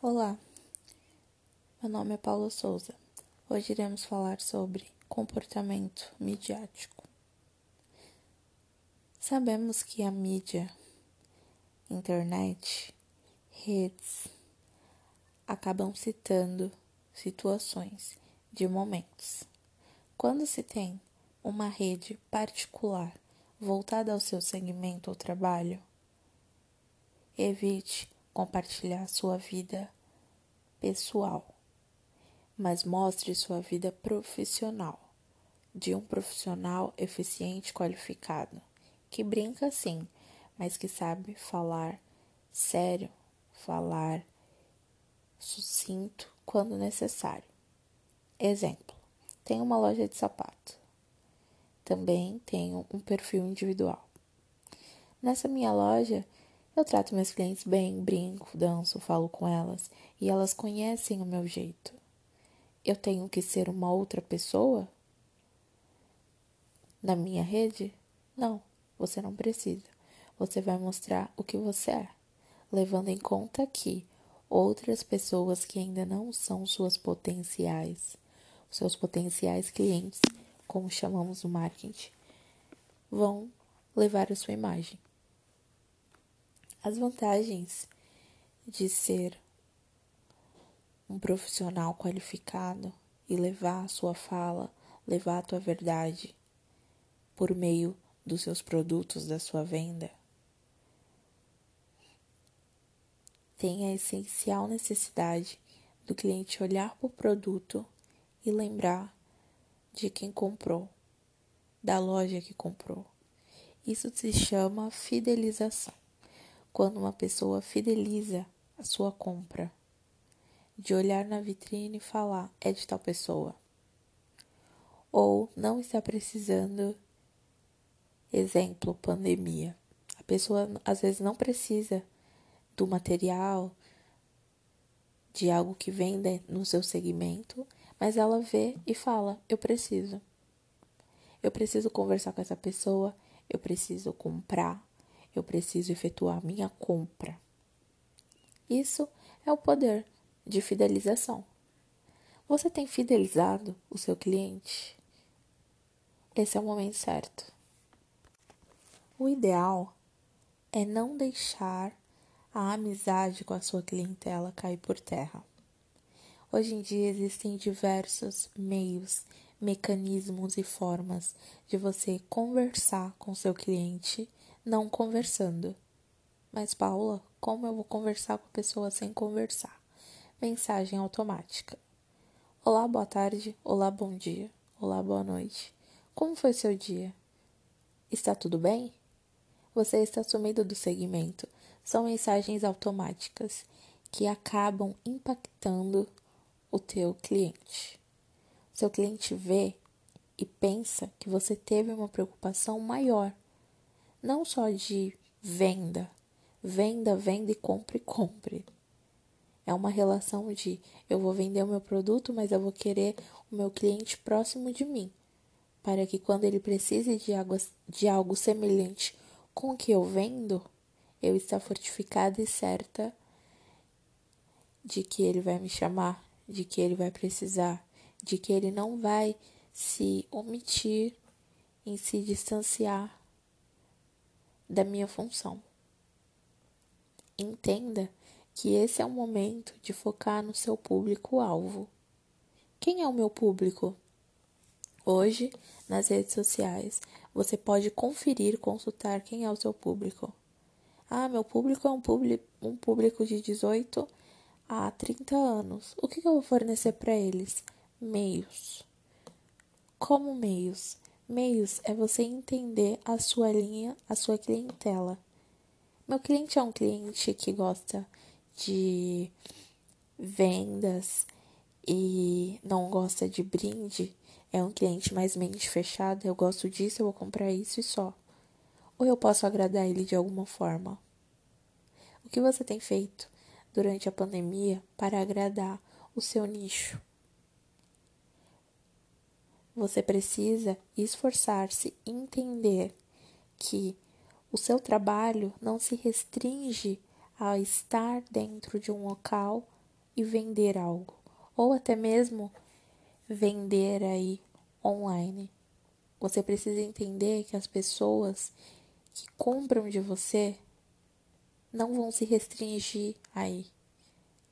Olá, meu nome é Paula Souza. Hoje iremos falar sobre comportamento midiático. Sabemos que a mídia, internet, redes acabam citando situações de momentos. Quando se tem uma rede particular voltada ao seu segmento ou trabalho, evite compartilhar sua vida pessoal, mas mostre sua vida profissional, de um profissional eficiente qualificado, que brinca sim, mas que sabe falar sério, falar sucinto quando necessário. Exemplo: tenho uma loja de sapato. Também tenho um perfil individual. Nessa minha loja, eu trato meus clientes bem, brinco, danço, falo com elas e elas conhecem o meu jeito. Eu tenho que ser uma outra pessoa? Na minha rede? Não, você não precisa. Você vai mostrar o que você é, levando em conta que outras pessoas que ainda não são suas potenciais, seus potenciais clientes, como chamamos no marketing, vão levar a sua imagem. As vantagens de ser um profissional qualificado e levar a sua fala, levar a tua verdade por meio dos seus produtos, da sua venda, tem a essencial necessidade do cliente olhar para o produto e lembrar de quem comprou, da loja que comprou. Isso se chama fidelização quando uma pessoa fideliza a sua compra, de olhar na vitrine e falar é de tal pessoa, ou não está precisando, exemplo, pandemia. A pessoa às vezes não precisa do material, de algo que venda no seu segmento, mas ela vê e fala: eu preciso. Eu preciso conversar com essa pessoa, eu preciso comprar, eu preciso efetuar minha compra. Isso é o poder de fidelização. Você tem fidelizado o seu cliente? Esse é o momento certo. O ideal é não deixar a amizade com a sua clientela cair por terra. Hoje em dia existem diversos meios, mecanismos e formas de você conversar com seu cliente não conversando. Mas, Paula, como eu vou conversar com a pessoa sem conversar? Mensagem automática. Olá, boa tarde. Olá, bom dia. Olá, boa noite. Como foi seu dia? Está tudo bem? Você está sumido do segmento. São mensagens automáticas que acabam impactando o teu cliente. Seu cliente vê e pensa que você teve uma preocupação maior não só de venda, venda, venda e compre, compre. É uma relação de eu vou vender o meu produto, mas eu vou querer o meu cliente próximo de mim, para que quando ele precise de algo, de algo semelhante com o que eu vendo, eu esteja fortificada e certa de que ele vai me chamar, de que ele vai precisar, de que ele não vai se omitir em se distanciar da minha função. Entenda que esse é o momento de focar no seu público-alvo. Quem é o meu público? Hoje, nas redes sociais, você pode conferir consultar quem é o seu público. Ah, meu público é um, um público de 18 a 30 anos. O que eu vou fornecer para eles? Meios. Como meios? Meios é você entender a sua linha, a sua clientela. Meu cliente é um cliente que gosta de vendas e não gosta de brinde. É um cliente mais mente fechada. Eu gosto disso, eu vou comprar isso e só. Ou eu posso agradar ele de alguma forma. O que você tem feito durante a pandemia para agradar o seu nicho? Você precisa esforçar-se, entender que o seu trabalho não se restringe a estar dentro de um local e vender algo, ou até mesmo vender aí online. Você precisa entender que as pessoas que compram de você não vão se restringir aí,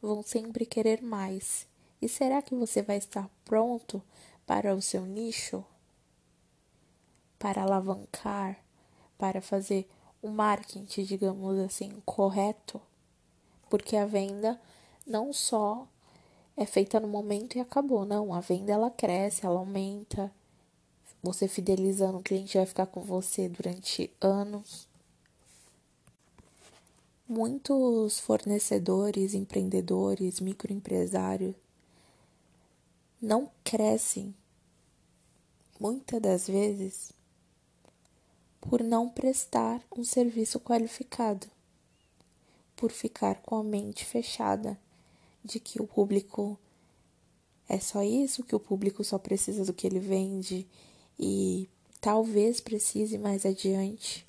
vão sempre querer mais. E será que você vai estar pronto para o seu nicho? Para alavancar, para fazer o marketing, digamos assim, correto? Porque a venda não só é feita no momento e acabou, não. A venda ela cresce, ela aumenta. Você fidelizando o cliente vai ficar com você durante anos. Muitos fornecedores, empreendedores, microempresários não crescem muitas das vezes por não prestar um serviço qualificado, por ficar com a mente fechada de que o público é só isso, que o público só precisa do que ele vende e talvez precise mais adiante.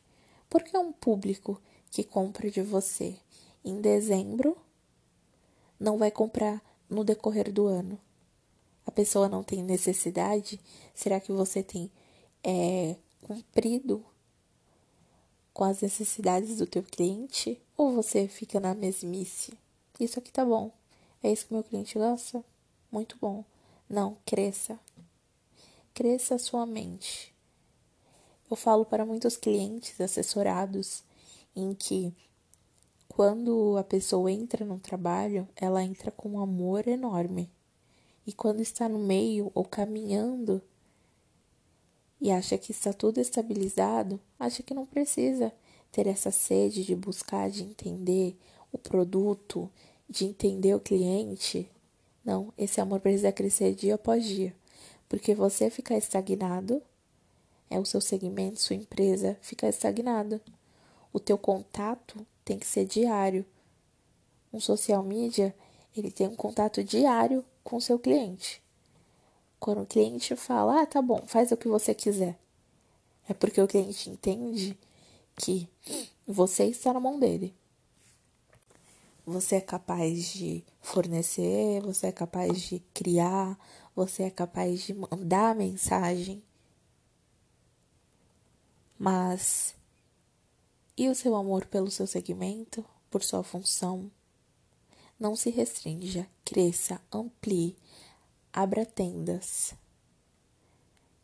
Porque é um público que compra de você em dezembro não vai comprar no decorrer do ano. A pessoa não tem necessidade? Será que você tem é, cumprido com as necessidades do teu cliente? Ou você fica na mesmice? Isso aqui tá bom. É isso que meu cliente gosta? Muito bom. Não, cresça. Cresça a sua mente. Eu falo para muitos clientes assessorados em que quando a pessoa entra no trabalho, ela entra com um amor enorme. E quando está no meio ou caminhando e acha que está tudo estabilizado, acha que não precisa ter essa sede de buscar, de entender o produto, de entender o cliente. Não, esse amor precisa crescer dia após dia, porque você ficar estagnado é o seu segmento, sua empresa ficar estagnado. O teu contato tem que ser diário. Um social media, ele tem um contato diário com o seu cliente. Quando o cliente fala, ah, tá bom, faz o que você quiser. É porque o cliente entende que você está na mão dele. Você é capaz de fornecer, você é capaz de criar, você é capaz de mandar mensagem. Mas e o seu amor pelo seu segmento, por sua função? Não se restrinja, cresça, amplie, abra tendas.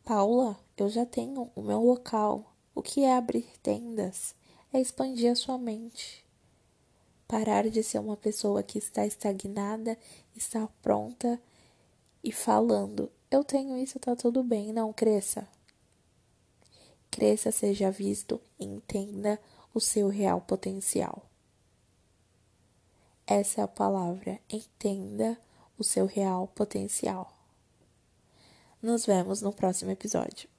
Paula, eu já tenho o meu local. O que é abrir tendas? É expandir a sua mente. Parar de ser uma pessoa que está estagnada, está pronta e falando: eu tenho isso, tá tudo bem. Não, cresça. Cresça, seja visto, entenda o seu real potencial. Essa é a palavra. Entenda o seu real potencial. Nos vemos no próximo episódio.